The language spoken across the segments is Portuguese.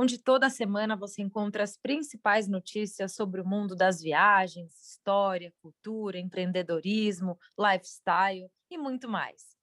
onde toda semana você encontra as principais notícias sobre o mundo das viagens, história, cultura, empreendedorismo, lifestyle e muito mais.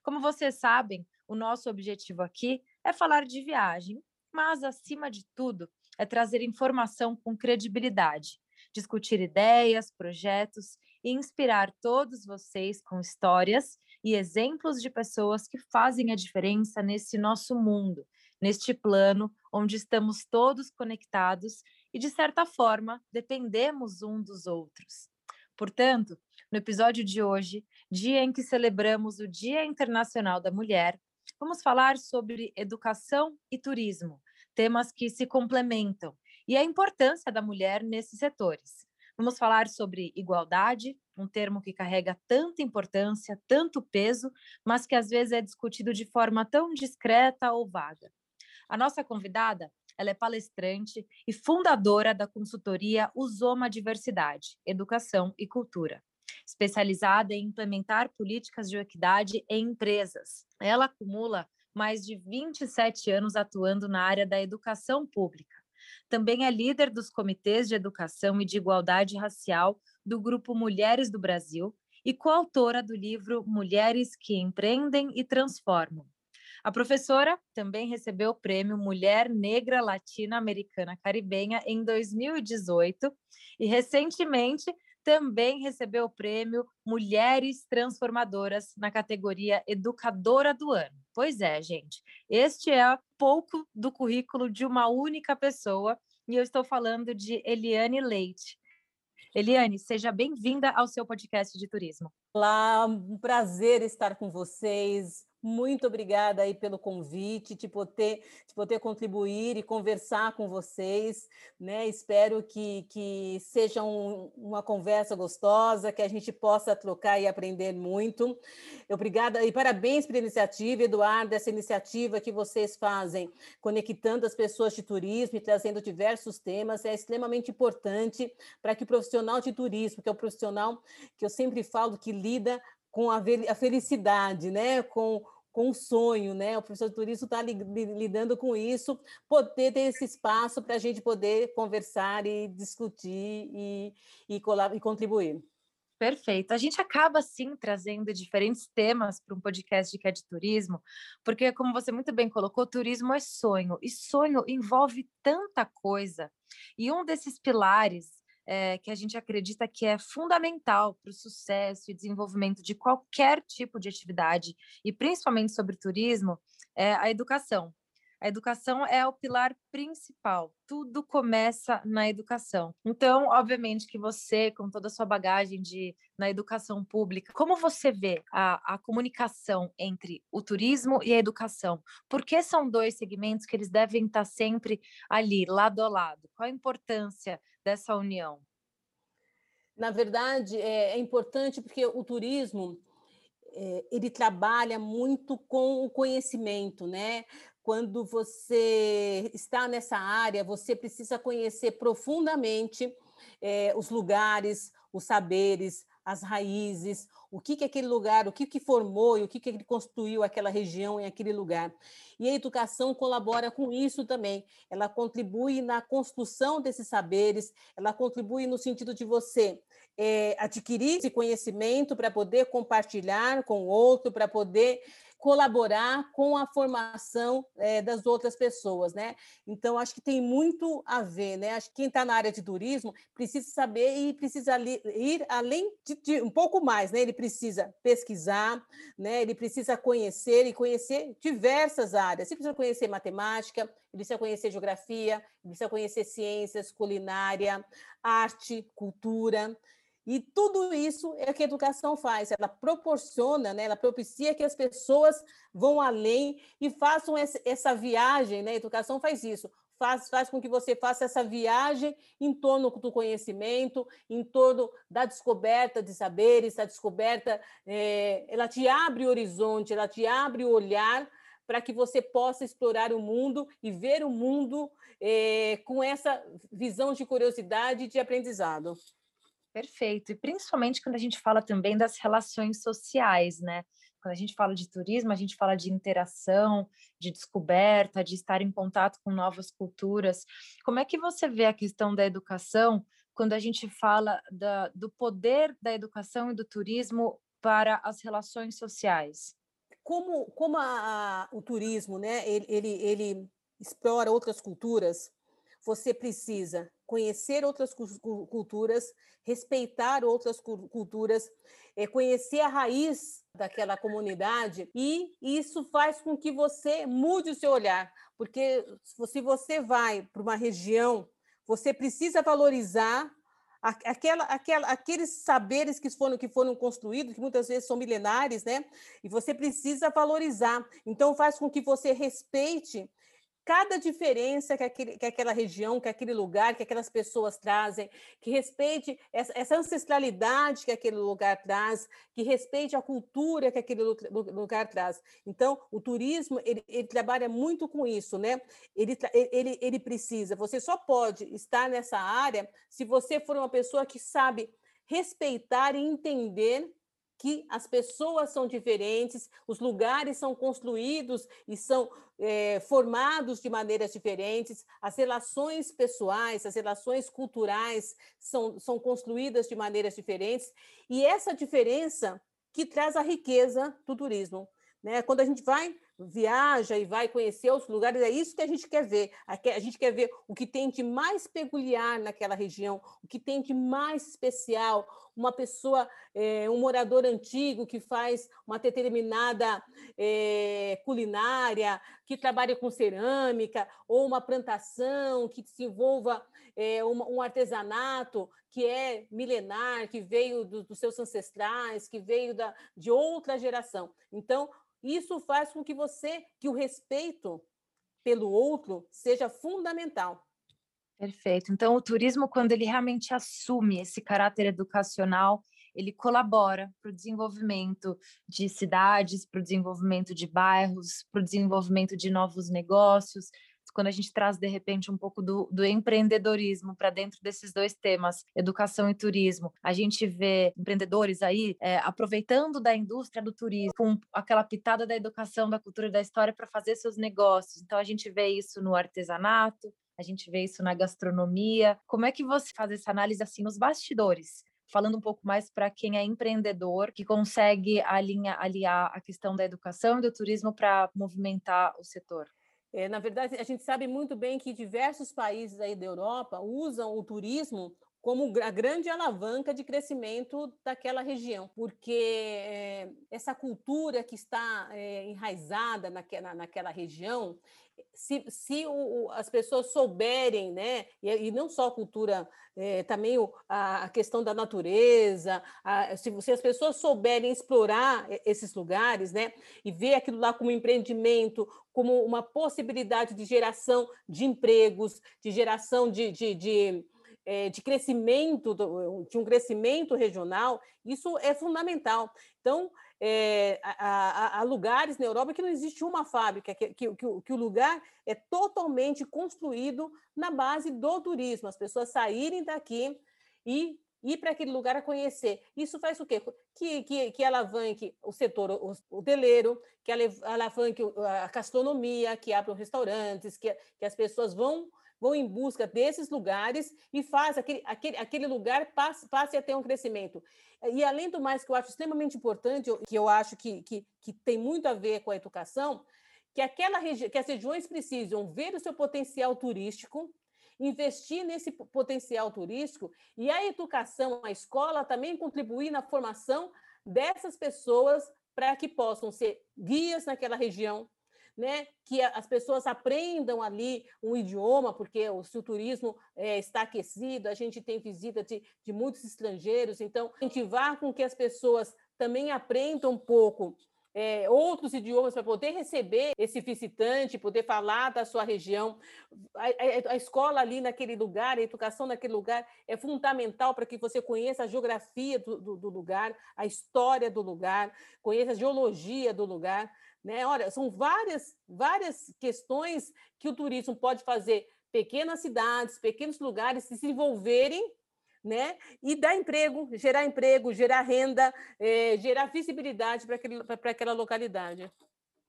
Como vocês sabem, o nosso objetivo aqui é falar de viagem, mas acima de tudo, é trazer informação com credibilidade, discutir ideias, projetos e inspirar todos vocês com histórias e exemplos de pessoas que fazem a diferença nesse nosso mundo, neste plano onde estamos todos conectados e, de certa forma, dependemos um dos outros. Portanto, no episódio de hoje, dia em que celebramos o Dia Internacional da Mulher, vamos falar sobre educação e turismo, temas que se complementam, e a importância da mulher nesses setores. Vamos falar sobre igualdade, um termo que carrega tanta importância, tanto peso, mas que às vezes é discutido de forma tão discreta ou vaga. A nossa convidada, ela é palestrante e fundadora da consultoria Usoma Diversidade, Educação e Cultura, especializada em implementar políticas de equidade em empresas. Ela acumula mais de 27 anos atuando na área da educação pública também é líder dos comitês de educação e de igualdade racial do Grupo Mulheres do Brasil e coautora do livro Mulheres que Empreendem e Transformam. A professora também recebeu o prêmio Mulher Negra Latina Americana Caribenha em 2018 e, recentemente, também recebeu o prêmio Mulheres Transformadoras na categoria Educadora do Ano. Pois é, gente, este é pouco do currículo de uma única pessoa e eu estou falando de Eliane Leite. Eliane, seja bem-vinda ao seu podcast de turismo. Olá, um prazer estar com vocês. Muito obrigada aí pelo convite, de poder, de poder contribuir e conversar com vocês. Né? Espero que, que seja um, uma conversa gostosa, que a gente possa trocar e aprender muito. Obrigada e parabéns pela iniciativa, Eduardo, essa iniciativa que vocês fazem, conectando as pessoas de turismo e trazendo diversos temas, é extremamente importante para que o profissional de turismo, que é o profissional que eu sempre falo que lida com a, a felicidade, né? com, com o sonho, né? O professor turismo está lidando com isso, poder ter esse espaço para a gente poder conversar e discutir e, e, e contribuir. Perfeito. A gente acaba, sim, trazendo diferentes temas para um podcast que é de turismo, porque, como você muito bem colocou, turismo é sonho, e sonho envolve tanta coisa. E um desses pilares é, que a gente acredita que é fundamental para o sucesso e desenvolvimento de qualquer tipo de atividade, e principalmente sobre turismo, é a educação. A educação é o pilar principal. Tudo começa na educação. Então, obviamente que você, com toda a sua bagagem de na educação pública, como você vê a, a comunicação entre o turismo e a educação? Por que são dois segmentos que eles devem estar sempre ali, lado a lado? Qual a importância dessa união? Na verdade, é, é importante porque o turismo é, ele trabalha muito com o conhecimento, né? Quando você está nessa área, você precisa conhecer profundamente é, os lugares, os saberes, as raízes, o que que aquele lugar, o que que formou e o que que ele construiu aquela região e aquele lugar. E a educação colabora com isso também. Ela contribui na construção desses saberes, ela contribui no sentido de você é, adquirir esse conhecimento para poder compartilhar com o outro, para poder colaborar com a formação é, das outras pessoas, né? Então, acho que tem muito a ver, né? Acho que quem está na área de turismo precisa saber e precisa ir além de, de, um pouco mais, né? Ele precisa pesquisar, né? Ele precisa conhecer e conhecer diversas áreas. Ele precisa conhecer matemática, ele precisa conhecer geografia, ele precisa conhecer ciências, culinária, arte, cultura. E tudo isso é o que a educação faz, ela proporciona, né, ela propicia que as pessoas vão além e façam essa viagem, né? A educação faz isso, faz, faz com que você faça essa viagem em torno do conhecimento, em torno da descoberta de saberes, a descoberta, é, ela te abre o horizonte, ela te abre o olhar para que você possa explorar o mundo e ver o mundo é, com essa visão de curiosidade e de aprendizado. Perfeito. E principalmente quando a gente fala também das relações sociais, né? Quando a gente fala de turismo, a gente fala de interação, de descoberta, de estar em contato com novas culturas. Como é que você vê a questão da educação quando a gente fala da, do poder da educação e do turismo para as relações sociais? Como, como a, a, o turismo, né, ele, ele, ele explora outras culturas, você precisa conhecer outras culturas, respeitar outras culturas, é conhecer a raiz daquela comunidade e isso faz com que você mude o seu olhar, porque se você vai para uma região, você precisa valorizar aquela, aquela, aqueles saberes que foram, que foram construídos, que muitas vezes são milenares, né? E você precisa valorizar. Então, faz com que você respeite cada diferença que, aquele, que aquela região, que aquele lugar, que aquelas pessoas trazem, que respeite essa, essa ancestralidade que aquele lugar traz, que respeite a cultura que aquele lugar traz. Então, o turismo, ele, ele trabalha muito com isso, né? Ele, ele, ele precisa, você só pode estar nessa área se você for uma pessoa que sabe respeitar e entender que as pessoas são diferentes, os lugares são construídos e são é, formados de maneiras diferentes, as relações pessoais, as relações culturais são, são construídas de maneiras diferentes, e essa diferença que traz a riqueza do turismo. Né? Quando a gente vai viaja e vai conhecer os lugares, é isso que a gente quer ver. A gente quer ver o que tem de mais peculiar naquela região, o que tem de mais especial. Uma pessoa, é, um morador antigo que faz uma determinada é, culinária, que trabalha com cerâmica, ou uma plantação que desenvolva é, um, um artesanato que é milenar, que veio do, dos seus ancestrais, que veio da, de outra geração. Então, isso faz com que você, que o respeito pelo outro seja fundamental. Perfeito. Então, o turismo, quando ele realmente assume esse caráter educacional, ele colabora para o desenvolvimento de cidades, para o desenvolvimento de bairros, para o desenvolvimento de novos negócios, quando a gente traz, de repente, um pouco do, do empreendedorismo para dentro desses dois temas, educação e turismo, a gente vê empreendedores aí é, aproveitando da indústria do turismo, com aquela pitada da educação, da cultura e da história para fazer seus negócios. Então, a gente vê isso no artesanato, a gente vê isso na gastronomia. Como é que você faz essa análise assim nos bastidores? falando um pouco mais para quem é empreendedor, que consegue alinha, aliar a questão da educação e do turismo para movimentar o setor? É, na verdade, a gente sabe muito bem que diversos países aí da Europa usam o turismo como a grande alavanca de crescimento daquela região, porque é, essa cultura que está é, enraizada naquela, naquela região, se, se o, as pessoas souberem, né, e, e não só a cultura, é, também o, a, a, questão da natureza, a, se, se, as pessoas souberem explorar esses lugares, né, e ver aquilo lá como empreendimento, como uma possibilidade de geração de empregos, de geração de, de, de de crescimento, de um crescimento regional, isso é fundamental. Então, é, há, há, lugares na Europa que não existe uma fábrica, que, que, que, o, que, o, lugar é totalmente construído na base do turismo, as pessoas saírem daqui e ir para aquele lugar a conhecer. Isso faz o quê? Que, que, que alavanque o setor hoteleiro, que alavanque a gastronomia, que abram restaurantes, que, que as pessoas vão vão em busca desses lugares e faz aquele, aquele, aquele lugar passe, passe a ter um crescimento. E além do mais que eu acho extremamente importante, que eu acho que, que, que tem muito a ver com a educação, que aquela que as regiões precisam ver o seu potencial turístico, investir nesse potencial turístico e a educação, a escola também contribuir na formação dessas pessoas para que possam ser guias naquela região, né, que as pessoas aprendam ali um idioma, porque o, se o turismo é, está aquecido, a gente tem visita de, de muitos estrangeiros, então incentivar com que as pessoas também aprendam um pouco é, outros idiomas para poder receber esse visitante, poder falar da sua região. A, a, a, escola ali naquele lugar, a educação naquele lugar é fundamental para que você conheça a geografia do, do, do lugar, a história do lugar, conheça a geologia do lugar. Né? Olha, são várias, várias questões que o turismo pode fazer pequenas cidades, pequenos lugares se desenvolverem né? E dar emprego, gerar emprego, gerar renda, eh, gerar visibilidade para aquela localidade.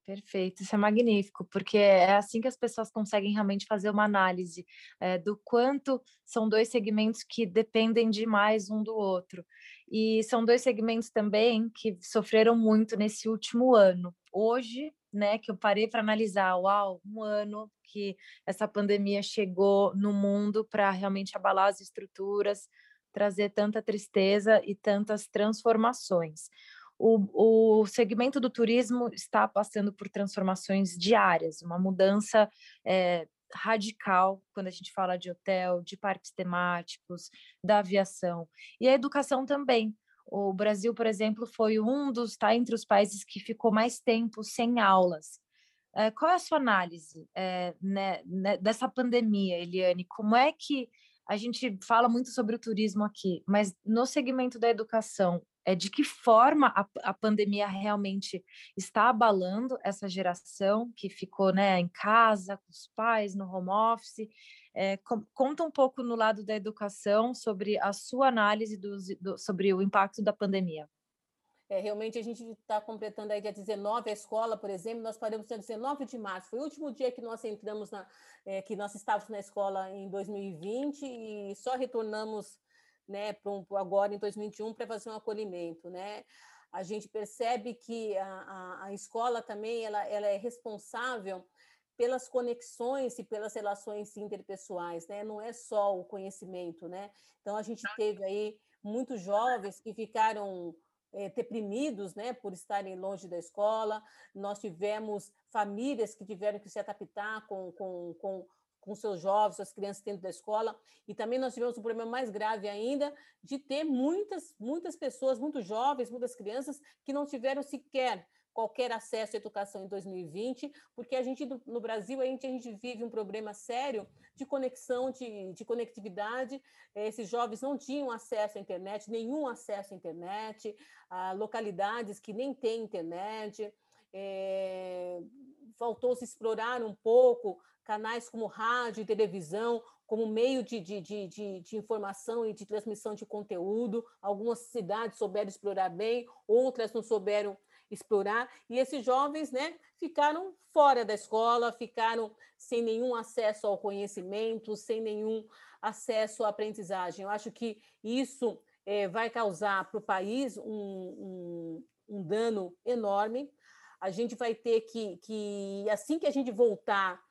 Perfeito, isso é magnífico, porque é assim que as pessoas conseguem realmente fazer uma análise é, do quanto são dois segmentos que dependem demais um do outro. E são dois segmentos também que sofreram muito nesse último ano. Hoje, né, que eu parei para analisar, uau, um ano que essa pandemia chegou no mundo para realmente abalar as estruturas, trazer tanta tristeza e tantas transformações. O, o, segmento do turismo está passando por transformações diárias, uma mudança é, radical quando a gente fala de hotel, de parques temáticos, da aviação e a educação também. O Brasil, por exemplo, foi um dos, está entre os países que ficou mais tempo sem aulas. É, qual é a sua análise é, né, né, dessa pandemia, Eliane? Como é que a gente fala muito sobre o turismo aqui, mas no segmento da educação, é de que forma a, a pandemia realmente está abalando essa geração que ficou né, em casa, com os pais, no home office? É, com, conta um pouco no lado da educação sobre a sua análise do, do, sobre o impacto da pandemia. É, realmente a gente está completando aí dia 19 a escola, por exemplo, nós paramos dia 19 de março, foi o último dia que nós entramos na, é, que nós estávamos na escola em 2020 e só retornamos né, um, agora em 2021 para fazer um acolhimento, né? A gente percebe que a, a, a escola também ela, ela é responsável pelas conexões e pelas relações interpessoais, né? Não é só o conhecimento, né? Então a gente teve aí muitos jovens que ficaram é, deprimidos né, por estarem longe da escola. Nós tivemos famílias que tiveram que se adaptar com, com, com, com seus jovens, suas crianças dentro da escola. E também nós tivemos um problema mais grave ainda de ter muitas, muitas pessoas, muitos jovens, muitas crianças que não tiveram sequer qualquer acesso à educação em 2020, porque a gente no Brasil a gente, a gente vive um problema sério de conexão, de, de conectividade. Esses jovens não tinham acesso à internet, nenhum acesso à internet, a localidades que nem têm internet. É, faltou se explorar um pouco canais como rádio e televisão como meio de, de, de, de, informação e de transmissão de conteúdo. Algumas cidades souberam explorar bem, outras não souberam explorar, e esses jovens né, ficaram fora da escola, ficaram sem nenhum acesso ao conhecimento, sem nenhum acesso à aprendizagem. Eu acho que isso é, vai causar para o país um, um, um, dano enorme. A gente vai ter que, que, assim que a gente voltar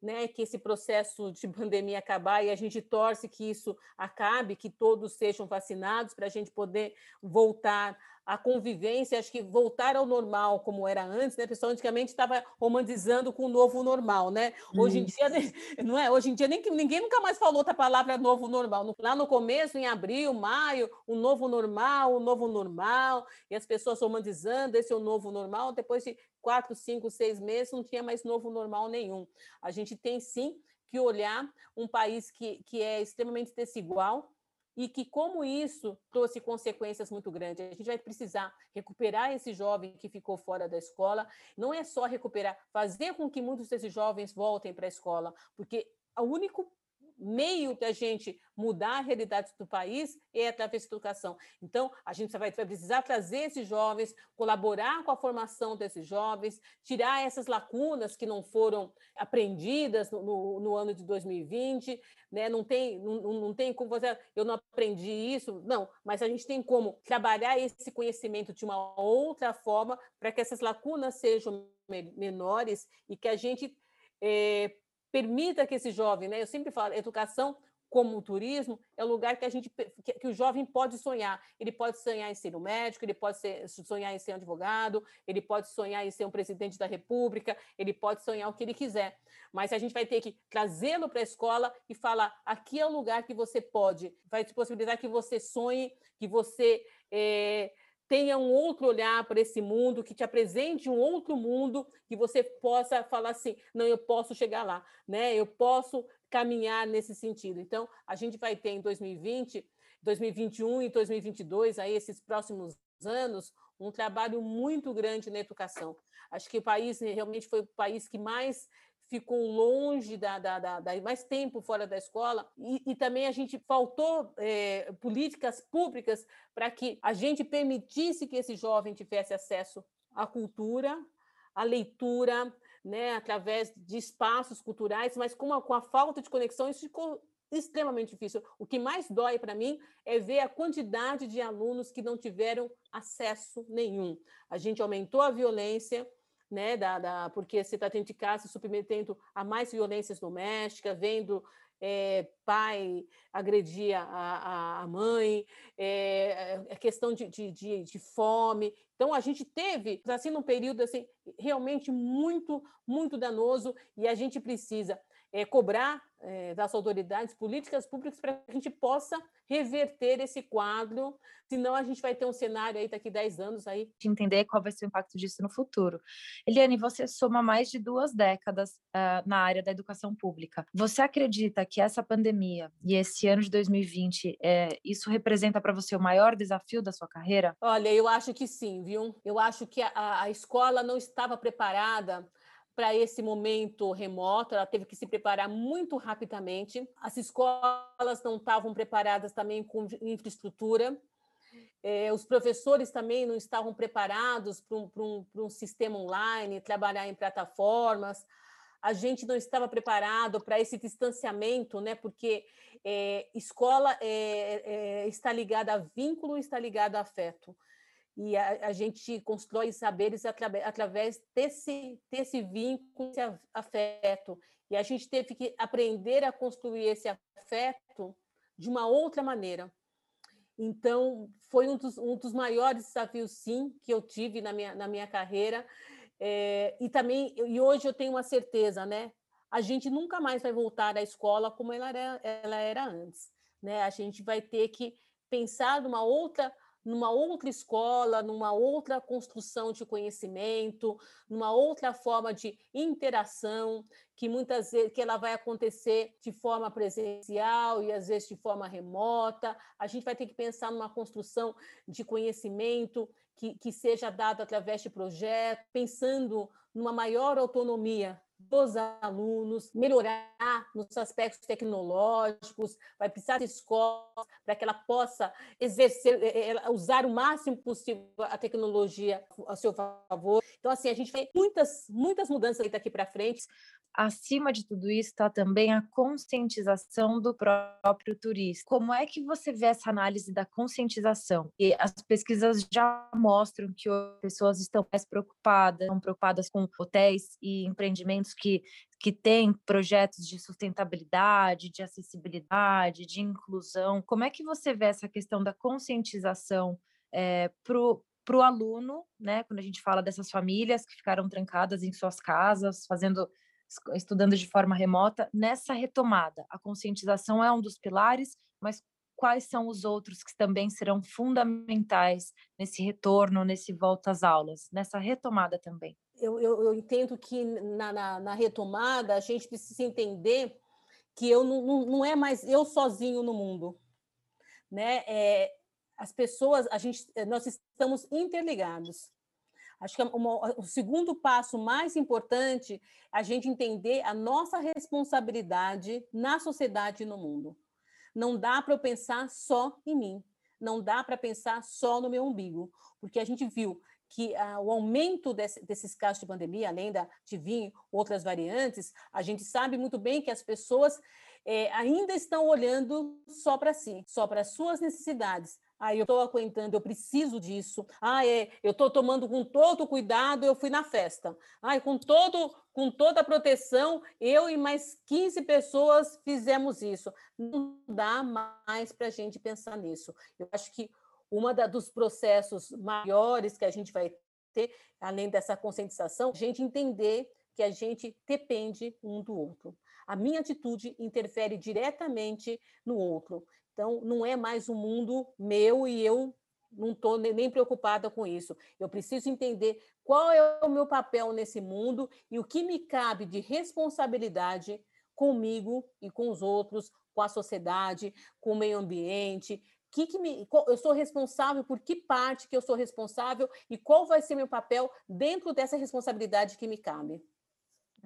né, que esse processo de pandemia acabar e a gente torce que isso acabe, que todos sejam vacinados para a gente poder voltar à convivência, acho que voltar ao normal como era antes, né? Pessoal antigamente estava romantizando com o novo normal, né? Hoje em dia, não é? Hoje em dia nem ninguém nunca mais falou outra palavra novo normal. Lá no começo, em abril, maio, o novo normal, o novo normal, e as pessoas romantizando esse é o novo normal. Depois de quatro, cinco, seis meses, não tinha mais novo normal nenhum. A gente tem sim que olhar um país que, que é extremamente desigual, e que, como isso trouxe consequências muito grandes, a gente vai precisar recuperar esse jovem que ficou fora da escola. Não é só recuperar, fazer com que muitos desses jovens voltem para a escola, porque o único meio da gente mudar a realidade do país é através da educação. Então, a gente vai, vai precisar trazer esses jovens, colaborar com a formação desses jovens, tirar essas lacunas que não foram aprendidas no, no, no ano de 2020, né? não, tem, não, não tem como você, eu não aprendi isso, não, mas a gente tem como trabalhar esse conhecimento de uma outra forma para que essas lacunas sejam menores e que a gente é, permita que esse jovem, né? Eu sempre falo, educação como turismo é o lugar que a gente que, que, o jovem pode sonhar. Ele pode sonhar em ser um médico, ele pode ser, sonhar em ser um advogado, ele pode sonhar em ser um presidente da República, ele pode sonhar o que ele quiser. Mas a gente vai ter que trazê-lo para a escola e falar: aqui é o lugar que você pode, vai te possibilitar que você sonhe, que você é, tenha um outro olhar para esse mundo, que te apresente um outro mundo, que você possa falar assim, não, eu posso chegar lá, né? Eu posso caminhar nesse sentido. Então, a gente vai ter em 2020, 2021 e 2022, aí esses próximos anos, um trabalho muito grande na educação. Acho que o país realmente foi o país que mais ficou longe da, da, da, da, mais tempo fora da escola e, e também a gente faltou é, políticas públicas para que a gente permitisse que esse jovem tivesse acesso à cultura, à leitura, né, através de espaços culturais, mas com com a falta de conexão isso ficou extremamente difícil. O que mais dói para mim é ver a quantidade de alunos que não tiveram acesso nenhum. A gente aumentou a violência, né, da, da, porque você está dentro de casa se submetendo a mais violências domésticas, vendo é, pai agredir a, a mãe, é, a questão de, de, de, de, fome. Então, a gente teve, assim, num período assim, realmente muito, muito danoso, e a gente precisa é, cobrar é, das autoridades políticas públicas para que a gente possa reverter esse quadro, senão a gente vai ter um cenário aí daqui a 10 anos aí. De entender qual vai ser o impacto disso no futuro. Eliane, você soma mais de duas décadas uh, na área da educação pública. Você acredita que essa pandemia e esse ano de 2020, é, isso representa para você o maior desafio da sua carreira? Olha, eu acho que sim, viu? Eu acho que a, a escola não estava preparada para esse momento remoto, ela teve que se preparar muito rapidamente. As escolas não estavam preparadas também com infraestrutura, é, os professores também não estavam preparados para um, um, um sistema online, trabalhar em plataformas. A gente não estava preparado para esse distanciamento, né? porque é, escola é, é está ligada a vínculo, está ligada a afeto e a, a gente constrói saberes atra, através desse, desse vínculo, esse afeto. E a gente teve que aprender a construir esse afeto de uma outra maneira. Então, foi um dos, um dos maiores desafios, sim, que eu tive na minha, na minha carreira. É, e também, e hoje eu tenho uma certeza, né? A gente nunca mais vai voltar à escola como ela era, ela era antes. Né? A gente vai ter que pensar numa outra numa outra escola, numa outra construção de conhecimento, numa outra forma de interação, que muitas vezes que ela vai acontecer de forma presencial e às vezes de forma remota. A gente vai ter que pensar numa construção de conhecimento que, que seja dado através de projetos, pensando numa maior autonomia dos alunos, melhorar nos aspectos tecnológicos, vai precisar de escolas para que ela possa exercer, eh, eh, usar o máximo possível a tecnologia a seu favor. Então, assim, a gente vê muitas, muitas mudanças daqui para frente acima de tudo isso está também a conscientização do próprio turista. Como é que você vê essa análise da conscientização? E as pesquisas já mostram que as pessoas estão mais preocupadas, estão preocupadas com hotéis e empreendimentos que que têm projetos de sustentabilidade, de acessibilidade, de inclusão. Como é que você vê essa questão da conscientização é, para o aluno, né? Quando a gente fala dessas famílias que ficaram trancadas em suas casas, fazendo estudando de forma remota, nessa retomada. A conscientização é um dos pilares, mas quais são os outros que também serão fundamentais nesse retorno, nesse volta às aulas, nessa retomada também? Eu, eu, eu entendo que na, na, na, retomada a gente precisa entender que eu não, não, não é mais eu sozinho no mundo, né? É, as pessoas, a gente, nós estamos interligados. Acho que é uma, o segundo passo mais importante é a gente entender a nossa responsabilidade na sociedade e no mundo. Não dá para eu pensar só em mim, não dá para pensar só no meu umbigo, porque a gente viu que ah, o aumento desse, desses casos de pandemia, além da, de vir outras variantes, a gente sabe muito bem que as pessoas é, ainda estão olhando só para si, só para as suas necessidades, ah, eu estou aguentando, eu preciso disso. Ah, é, eu estou tomando com todo cuidado, eu fui na festa. Ah, com, todo, com toda a proteção, eu e mais 15 pessoas fizemos isso. Não dá mais para a gente pensar nisso. Eu acho que um dos processos maiores que a gente vai ter, além dessa conscientização, a gente entender que a gente depende um do outro. A minha atitude interfere diretamente no outro. Então, não é mais um mundo meu e eu não estou nem preocupada com isso. Eu preciso entender qual é o meu papel nesse mundo e o que me cabe de responsabilidade comigo e com os outros, com a sociedade, com o meio ambiente. Que que me, eu sou responsável por que parte que eu sou responsável e qual vai ser meu papel dentro dessa responsabilidade que me cabe.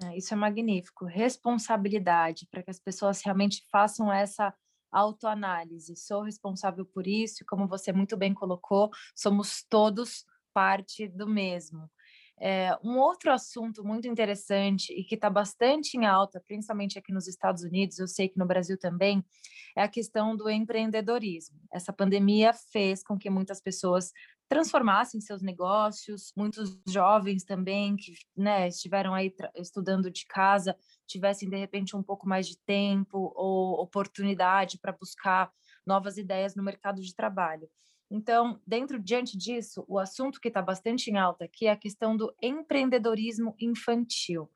É, isso é magnífico. Responsabilidade, para que as pessoas realmente façam essa autoanálise. Sou responsável por isso, e como você muito bem colocou, somos todos parte do mesmo. É, um outro assunto muito interessante e que está bastante em alta, principalmente aqui nos Estados Unidos, eu sei que no Brasil também, é a questão do empreendedorismo. Essa pandemia fez com que muitas pessoas transformassem seus negócios, muitos jovens também que né, estiveram aí estudando de casa, tivessem de repente um pouco mais de tempo ou oportunidade para buscar novas ideias no mercado de trabalho. Então, dentro diante disso, o assunto que está bastante em alta aqui é a questão do empreendedorismo infantil.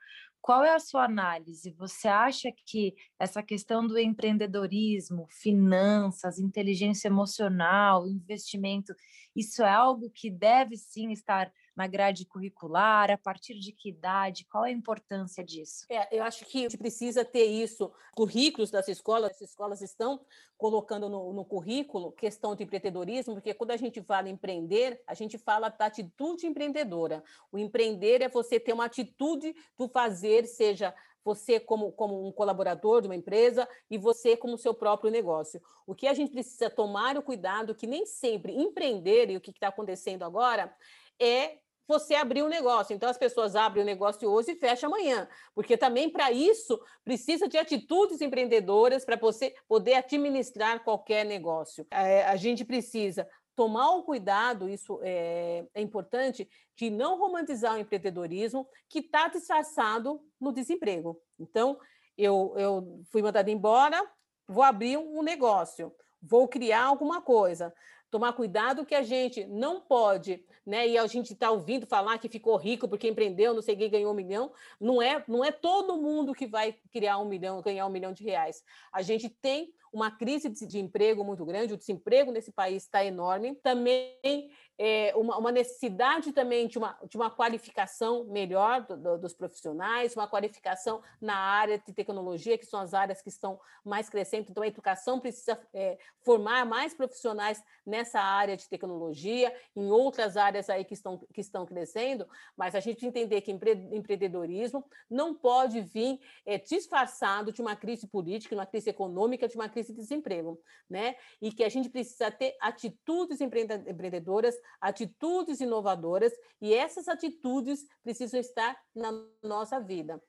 Qual é a sua análise? Você acha que essa questão do empreendedorismo, finanças, inteligência emocional, investimento, isso é algo que deve sim estar na grade curricular? A partir de que idade? Qual é a importância disso? É, eu acho que a gente precisa ter isso. Currículos das escolas, as escolas estão colocando no, no currículo questão de empreendedorismo, porque quando a gente fala empreender, a gente fala da atitude empreendedora. O empreender é você ter uma atitude do fazer, seja você como, como um colaborador de uma empresa e você como seu próprio negócio. O que a gente precisa tomar o cuidado que nem sempre empreender, e o que está acontecendo agora, é você abrir um negócio. Então, as pessoas abrem o negócio hoje e fecham amanhã, porque também para isso precisa de atitudes empreendedoras para você poder administrar qualquer negócio. É, a gente precisa tomar o cuidado, isso é, é importante, de não romantizar o empreendedorismo que está disfarçado no desemprego. Então, eu, eu fui mandada embora, vou abrir um negócio, vou criar alguma coisa tomar cuidado que a gente não pode, né? E a gente está ouvindo falar que ficou rico porque empreendeu, não sei quem ganhou um milhão. Não é, não é todo mundo que vai criar um milhão, ganhar um milhão de reais. A gente tem uma crise de, emprego muito grande, o desemprego nesse país está enorme. Também é, uma, uma, necessidade também de uma, de uma qualificação melhor do, do, dos profissionais, uma qualificação na área de tecnologia, que são as áreas que estão mais crescendo. Então, a educação precisa é, formar mais profissionais nessa área de tecnologia, em outras áreas aí que estão, que estão crescendo, mas a gente entender que empre, empreendedorismo não pode vir é, disfarçado de uma crise política, de uma crise econômica, de uma crise de desemprego, né? E que a gente precisa ter atitudes empreendedoras atitudes inovadoras, e essas atitudes precisam estar na nossa vida.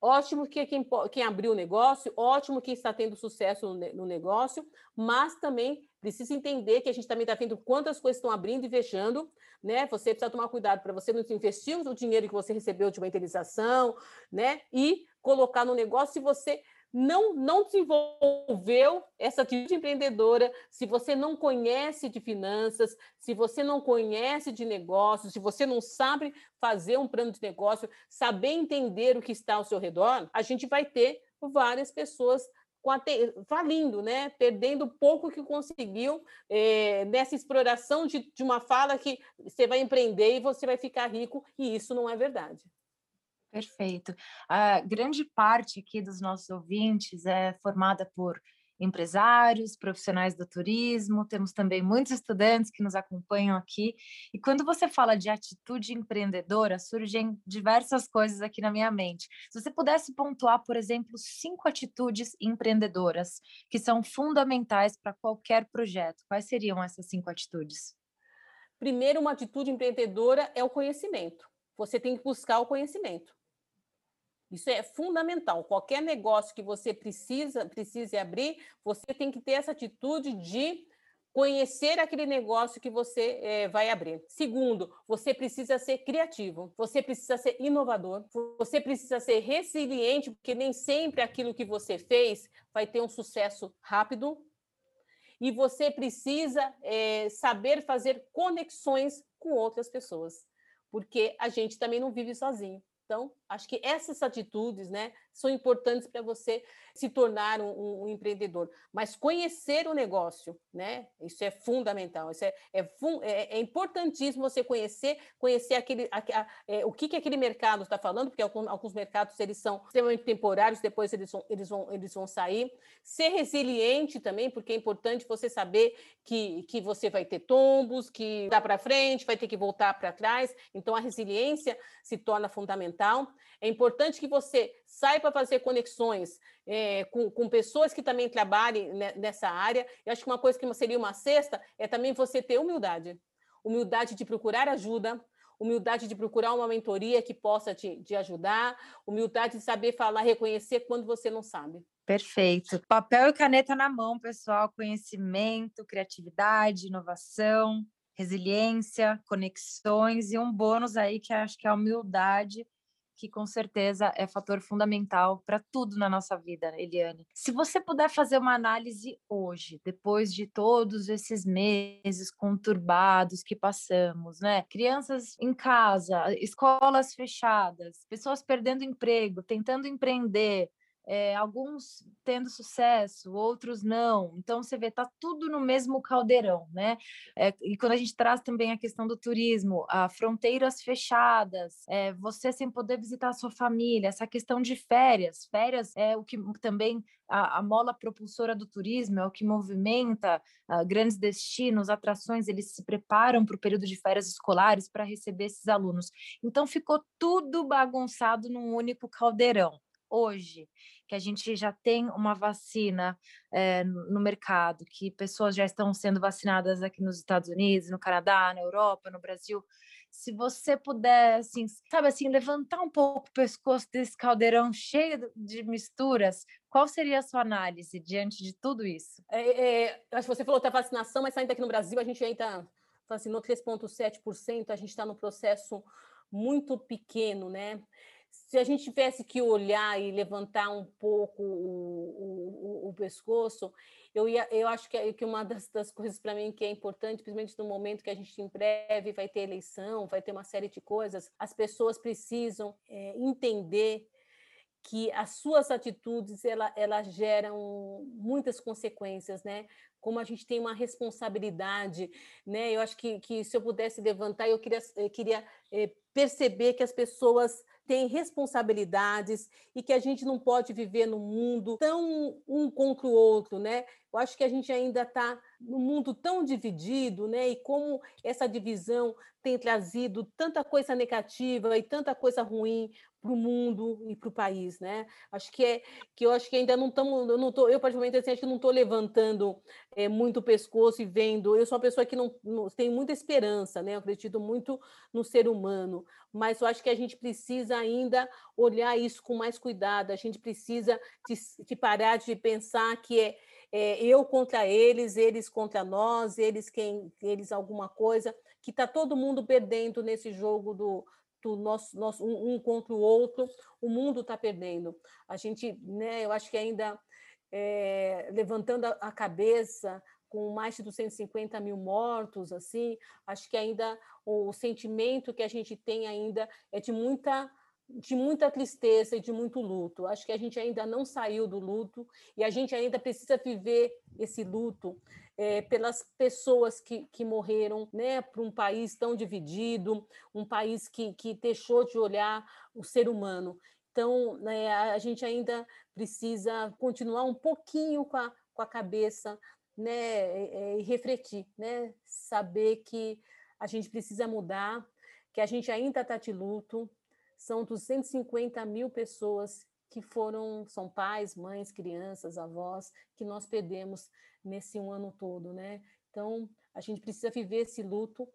Ótimo que quem, quem abriu o negócio, ótimo quem está tendo sucesso no, no negócio, mas também precisa entender que a gente também está vendo quantas coisas estão abrindo e fechando, né? Você precisa tomar cuidado para você não investir o dinheiro que você recebeu de uma indenização, né? E colocar no negócio se você não, não desenvolveu essa atitude empreendedora, se você não conhece de finanças, se você não conhece de negócios, se você não sabe fazer um plano de negócio, saber entender o que está ao seu redor, a gente vai ter várias pessoas falindo, né? perdendo pouco que conseguiu é, nessa exploração de, de uma fala que você vai empreender e você vai ficar rico, e isso não é verdade. Perfeito. A grande parte aqui dos nossos ouvintes é formada por empresários, profissionais do turismo, temos também muitos estudantes que nos acompanham aqui. E quando você fala de atitude empreendedora, surgem diversas coisas aqui na minha mente. Se você pudesse pontuar, por exemplo, cinco atitudes empreendedoras que são fundamentais para qualquer projeto, quais seriam essas cinco atitudes? Primeiro, uma atitude empreendedora é o conhecimento. Você tem que buscar o conhecimento. Isso é fundamental. Qualquer negócio que você precisa precise abrir, você tem que ter essa atitude de conhecer aquele negócio que você é, vai abrir. Segundo, você precisa ser criativo, você precisa ser inovador, você precisa ser resiliente, porque nem sempre aquilo que você fez vai ter um sucesso rápido. E você precisa é, saber fazer conexões com outras pessoas, porque a gente também não vive sozinho. Então, Acho que essas atitudes né, são importantes para você se tornar um, um, empreendedor. Mas conhecer o negócio, né? Isso é fundamental. Isso é, é, é, é importantíssimo você conhecer, conhecer aquele, a, a, é, o que, que aquele mercado está falando, porque alguns, alguns, mercados eles são extremamente temporários, depois eles vão, eles, vão, eles vão sair. Ser resiliente também, porque é importante você saber que, que você vai ter tombos, que dá para frente, vai ter que voltar para trás. Então, a resiliência se torna fundamental. É importante que você saiba fazer conexões é, com, com, pessoas que também trabalhem nessa área. Eu acho que uma coisa que seria uma cesta é também você ter humildade. Humildade de procurar ajuda, humildade de procurar uma mentoria que possa te, te ajudar, humildade de saber falar, reconhecer quando você não sabe. Perfeito. Papel e caneta na mão, pessoal. Conhecimento, criatividade, inovação, resiliência, conexões e um bônus aí que acho que é a humildade que com certeza é fator fundamental para tudo na nossa vida, Eliane. Se você puder fazer uma análise hoje, depois de todos esses meses conturbados que passamos, né? Crianças em casa, escolas fechadas, pessoas perdendo emprego, tentando empreender, é, alguns tendo sucesso, outros não. Então você vê, tá tudo no mesmo caldeirão, né? É, e quando a gente traz também a questão do turismo, a fronteiras fechadas, é, você sem poder visitar a sua família, essa questão de férias, férias é o que também a, a mola propulsora do turismo, é o que movimenta uh, grandes destinos, atrações, eles se preparam para o período de férias escolares para receber esses alunos. Então ficou tudo bagunçado num único caldeirão hoje, que a gente já tem uma vacina é, no mercado, que pessoas já estão sendo vacinadas aqui nos Estados Unidos, no Canadá, na Europa, no Brasil. Se você puder, assim, sabe assim, levantar um pouco o pescoço desse caldeirão cheio de misturas, qual seria a sua análise diante de tudo isso? É, é, acho que você falou da vacinação, mas ainda aqui no Brasil a gente ainda vacinou 3,7%, a gente está no processo muito pequeno, né? Se a gente tivesse que olhar e levantar um pouco o, o, o pescoço, eu, ia, eu acho que, que uma das, das coisas para mim que é importante, principalmente no momento que a gente em breve vai ter eleição, vai ter uma série de coisas, as pessoas precisam é, entender que as suas atitudes ela, ela geram muitas consequências, né? Como a gente tem uma responsabilidade, né? Eu acho que, que se eu pudesse levantar, eu queria, eu queria é, perceber que as pessoas tem responsabilidades e que a gente não pode viver num mundo tão um contra o outro, né? Eu acho que a gente ainda está num mundo tão dividido, né? E como essa divisão tem trazido tanta coisa negativa e tanta coisa ruim para o mundo e para o país, né? Acho que é que eu acho que ainda não estamos, eu não tô, eu particularmente assim, acho que não estou levantando é, muito o pescoço e vendo. Eu sou uma pessoa que não, não tem muita esperança, né? Eu acredito muito no ser humano, mas eu acho que a gente precisa ainda olhar isso com mais cuidado. A gente precisa de, de parar de pensar que é, é, eu contra eles, eles contra nós, eles quem, eles alguma coisa, que está todo mundo perdendo nesse jogo do do nosso, nosso um, um contra o outro, o mundo está perdendo. A gente, né, eu acho que ainda é, levantando a, a cabeça com mais de 250 mil mortos, assim, acho que ainda o sentimento que a gente tem ainda é de muita de muita tristeza e de muito luto. Acho que a gente ainda não saiu do luto e a gente ainda precisa viver esse luto é, pelas pessoas que, que morreram, né, para um país tão dividido, um país que, que deixou de olhar o ser humano. Então, né, a gente ainda precisa continuar um pouquinho com a, com a cabeça né, é, e refletir, né, saber que a gente precisa mudar, que a gente ainda está de luto. São 250 mil pessoas que foram, são pais, mães, crianças, avós, que nós perdemos nesse um ano todo, né? Então, a gente precisa viver esse luto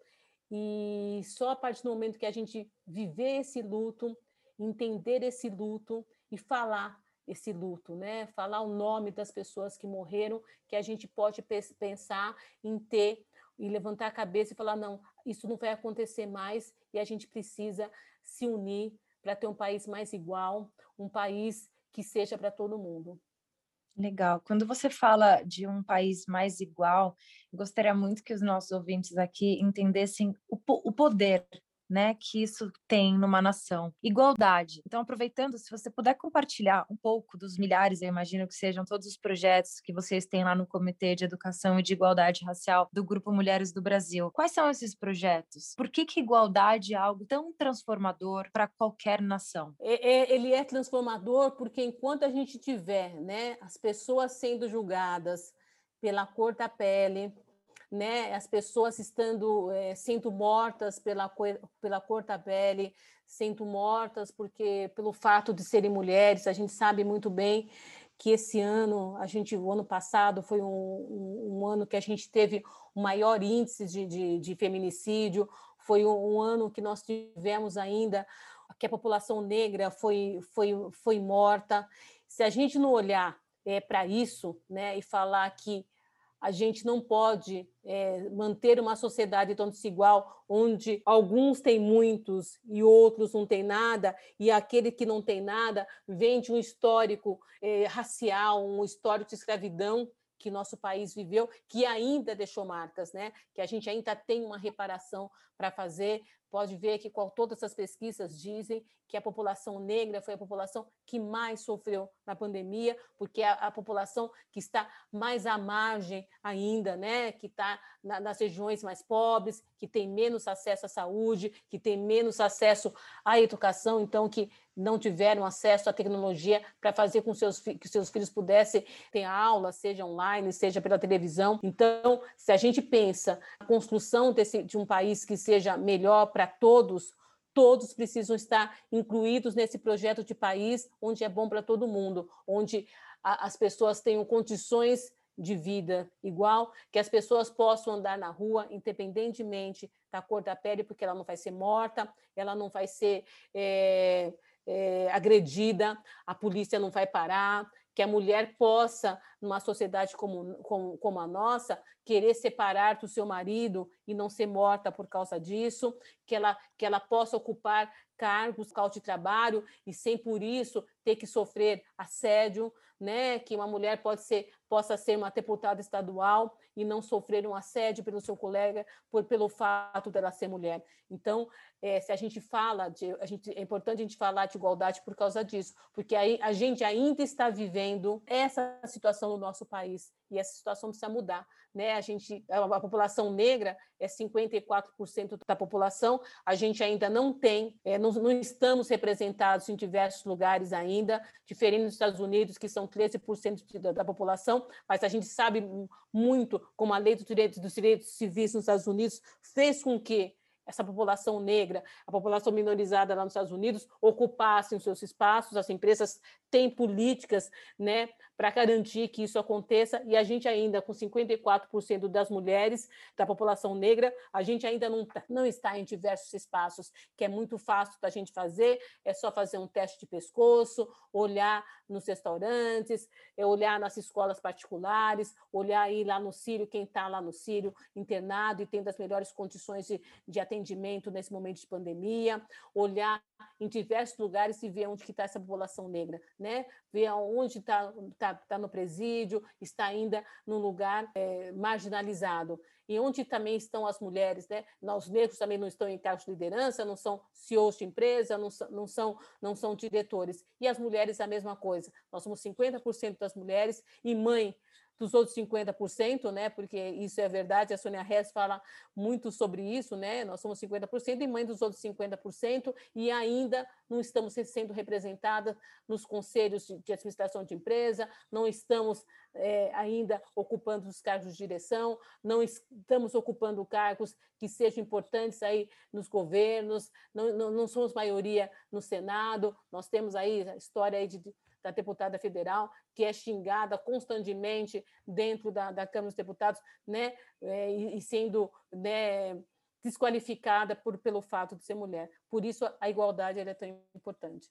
e só a partir do momento que a gente viver esse luto, entender esse luto e falar esse luto, né? Falar o nome das pessoas que morreram, que a gente pode pensar em ter e levantar a cabeça e falar não, isso não vai acontecer mais e a gente precisa se unir para ter um país mais igual, um país que seja para todo mundo. Legal. Quando você fala de um país mais igual, gostaria muito que os nossos ouvintes aqui entendessem o, o poder né, que isso tem numa nação. Igualdade. Então, aproveitando, se você puder compartilhar um pouco dos milhares, eu imagino que sejam todos os projetos que vocês têm lá no Comitê de Educação e de Igualdade Racial do Grupo Mulheres do Brasil. Quais são esses projetos? Por que, que igualdade é algo tão transformador para qualquer nação? É, é, ele é transformador porque enquanto a gente tiver né, as pessoas sendo julgadas pela cor da pele, né, as pessoas estando é, sendo mortas pela pela cor da pele, sendo mortas porque pelo fato de serem mulheres, a gente sabe muito bem que esse ano, a gente, o ano passado foi um, um, um ano que a gente teve o maior índice de, de, de feminicídio, foi um, um, ano que nós tivemos ainda que a população negra foi, foi, foi morta. Se a gente não olhar é, para isso né, e falar que a gente não pode é, manter uma sociedade tão desigual, onde alguns têm muitos e outros não têm nada, e aquele que não tem nada vem de um histórico é, racial, um histórico de escravidão que nosso país viveu, que ainda deixou marcas, né? Que a gente ainda tem uma reparação para fazer, pode ver que todas as pesquisas dizem que a população negra foi a população que mais sofreu na pandemia, porque é a, população que está mais à margem ainda, né? que está na, nas regiões mais pobres, que tem menos acesso à saúde, que tem menos acesso à educação, então que não tiveram acesso à tecnologia para fazer com seus, que seus filhos pudessem ter aula, seja online, seja pela televisão. Então, se a gente pensa na construção desse, de um país que seja melhor para todos, todos precisam estar incluídos nesse projeto de país onde é bom para todo mundo, onde a, as pessoas tenham condições de vida igual, que as pessoas possam andar na rua independentemente da cor da pele, porque ela não vai ser morta, ela não vai ser é, é, agredida, a polícia não vai parar, que a mulher possa, numa sociedade como, como, como, a nossa, querer separar do seu marido e não ser morta por causa disso, que ela, que ela possa ocupar cargos de trabalho e sem por isso ter que sofrer assédio, né? que uma mulher pode ser, possa ser uma deputada estadual e não sofrer um assédio pelo seu colega por, pelo fato dela ser mulher. Então, é, se a gente fala de, a gente, é importante a gente falar de igualdade por causa disso, porque aí a gente ainda está vivendo essa situação no nosso país e essa situação precisa mudar, né? A gente, a, a população negra é 54% da população, a gente ainda não tem, é, não, não estamos representados em diversos lugares ainda, diferente dos Estados Unidos que são 13% da, da população, mas a gente sabe muito como a lei dos direitos, dos direitos civis nos Estados Unidos fez com que essa população negra, a população minorizada lá nos Estados Unidos, ocupassem os seus espaços, as empresas têm políticas né, para garantir que isso aconteça, e a gente ainda, com 54% das mulheres da população negra, a gente ainda não, tá, não está em diversos espaços, que é muito fácil da gente fazer, é só fazer um teste de pescoço, olhar nos restaurantes, é olhar nas escolas particulares, olhar aí lá no Sírio, quem está lá no Sírio, internado e tendo as melhores condições de, de atendimento nesse momento de pandemia, olhar em diversos lugares e ver onde está essa população negra, né? Ver onde está tá, tá no presídio, está ainda num lugar é, marginalizado e onde também estão as mulheres, né? Os negros também não estão em cargos de liderança, não são CEOs de empresa, não são, não são, não são diretores. E as mulheres a mesma coisa. Nós somos 50% das mulheres e mãe dos outros 50%, né? Porque isso é verdade, a Sônia Hess fala muito sobre isso, né? Nós somos 50% e mãe dos outros 50%, e ainda não estamos sendo representadas nos conselhos de, administração de empresa, não estamos é, ainda ocupando os cargos de direção, não estamos ocupando cargos que sejam importantes aí nos governos, não, não, não somos maioria no Senado, nós temos aí a história aí de da deputada federal, que é xingada constantemente dentro da, da Câmara dos Deputados, né, é, e, e, sendo né, desqualificada por, pelo fato de ser mulher. Por isso, a igualdade é tão importante.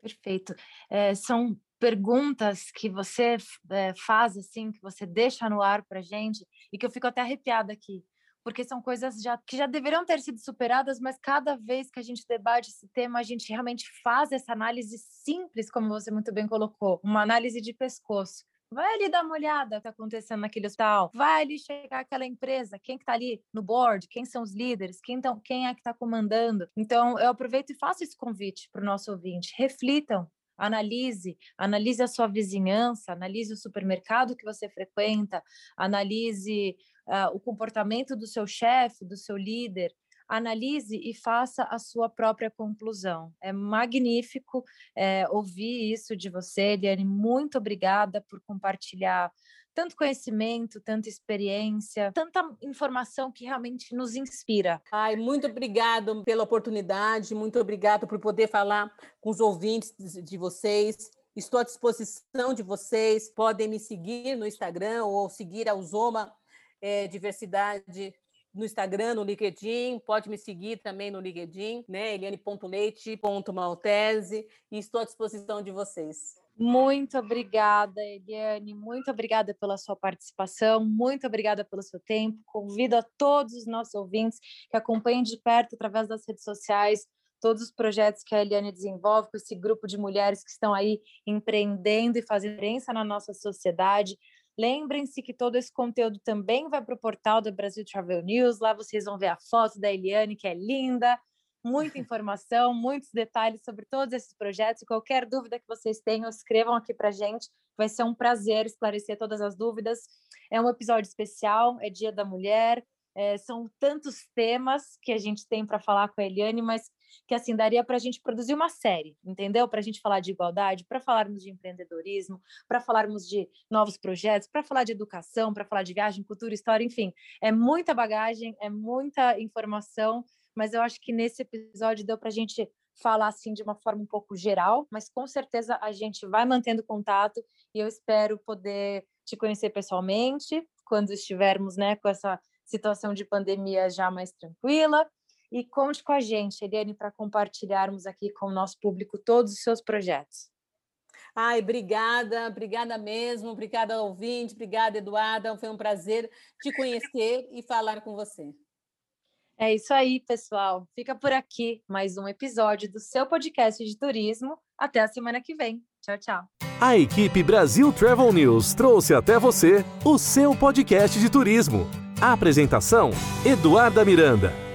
Perfeito. É, são perguntas que você é, faz, assim, que você deixa no ar para gente, e que eu fico até arrepiada aqui porque são coisas já, que já deveriam ter sido superadas, mas cada vez que a gente debate esse tema, a gente realmente faz essa análise simples, como você muito bem colocou, uma análise de pescoço. Vai ali dar uma olhada o que está acontecendo naquele hospital. Vai ali chegar aquela empresa, quem que está ali no board, quem são os líderes, quem, tão, quem é que está comandando. Então, eu aproveito e faço esse convite para o nosso ouvinte. Reflitam, analise, analise a sua vizinhança, analise o supermercado que você frequenta, analise uh, o comportamento do seu chefe, do seu líder, analise e faça a sua própria conclusão. É magnífico é, ouvir isso de você, Eliane. Muito obrigada por compartilhar tanto conhecimento, tanta experiência, tanta informação que realmente nos inspira. Ai, muito obrigado pela oportunidade, muito obrigado por poder falar com os ouvintes de vocês. Estou à disposição de vocês. Podem me seguir no Instagram ou seguir a Usoma é, Diversidade no Instagram, no LinkedIn, pode me seguir também no LinkedIn, né? eliane.leite.maltese, e estou à disposição de vocês. Muito obrigada, Eliane. Muito obrigada pela sua participação. Muito obrigada pelo seu tempo. Convido a todos os nossos ouvintes que acompanhem de perto através das redes sociais todos os projetos que a Eliane desenvolve com esse grupo de mulheres que estão aí empreendendo e fazendo diferença na nossa sociedade. Lembrem-se que todo esse conteúdo também vai para o portal do Brasil Travel News. Lá vocês vão ver a foto da Eliane, que é linda, muita informação, muitos detalhes sobre todos esses projetos. Qualquer dúvida que vocês tenham, escrevam aqui para a gente. Vai ser um prazer esclarecer todas as dúvidas. É um episódio especial, é Dia da Mulher, é, são tantos temas que a gente tem para falar com a Eliane, mas que assim daria para a gente produzir uma série, entendeu? Para a gente falar de igualdade, para falarmos de empreendedorismo, para falarmos de novos projetos, para falar de educação, para falar de viagem, cultura, história, enfim, é muita bagagem, é muita informação, mas eu acho que nesse episódio deu para a gente falar assim de uma forma um pouco geral, mas com certeza a gente vai mantendo contato e eu espero poder te conhecer pessoalmente quando estivermos, né, com essa situação de pandemia já mais tranquila. E conte com a gente, Eliane, para compartilharmos aqui com o nosso público todos os seus projetos. Ai, obrigada, obrigada mesmo, obrigada ouvinte, obrigada Eduarda, foi um prazer te conhecer e falar com você. É isso aí, pessoal. Fica por aqui mais um episódio do seu podcast de turismo. Até a semana que vem. Tchau, tchau. A equipe Brasil Travel News trouxe até você o seu podcast de turismo. Apresentação: Eduarda Miranda.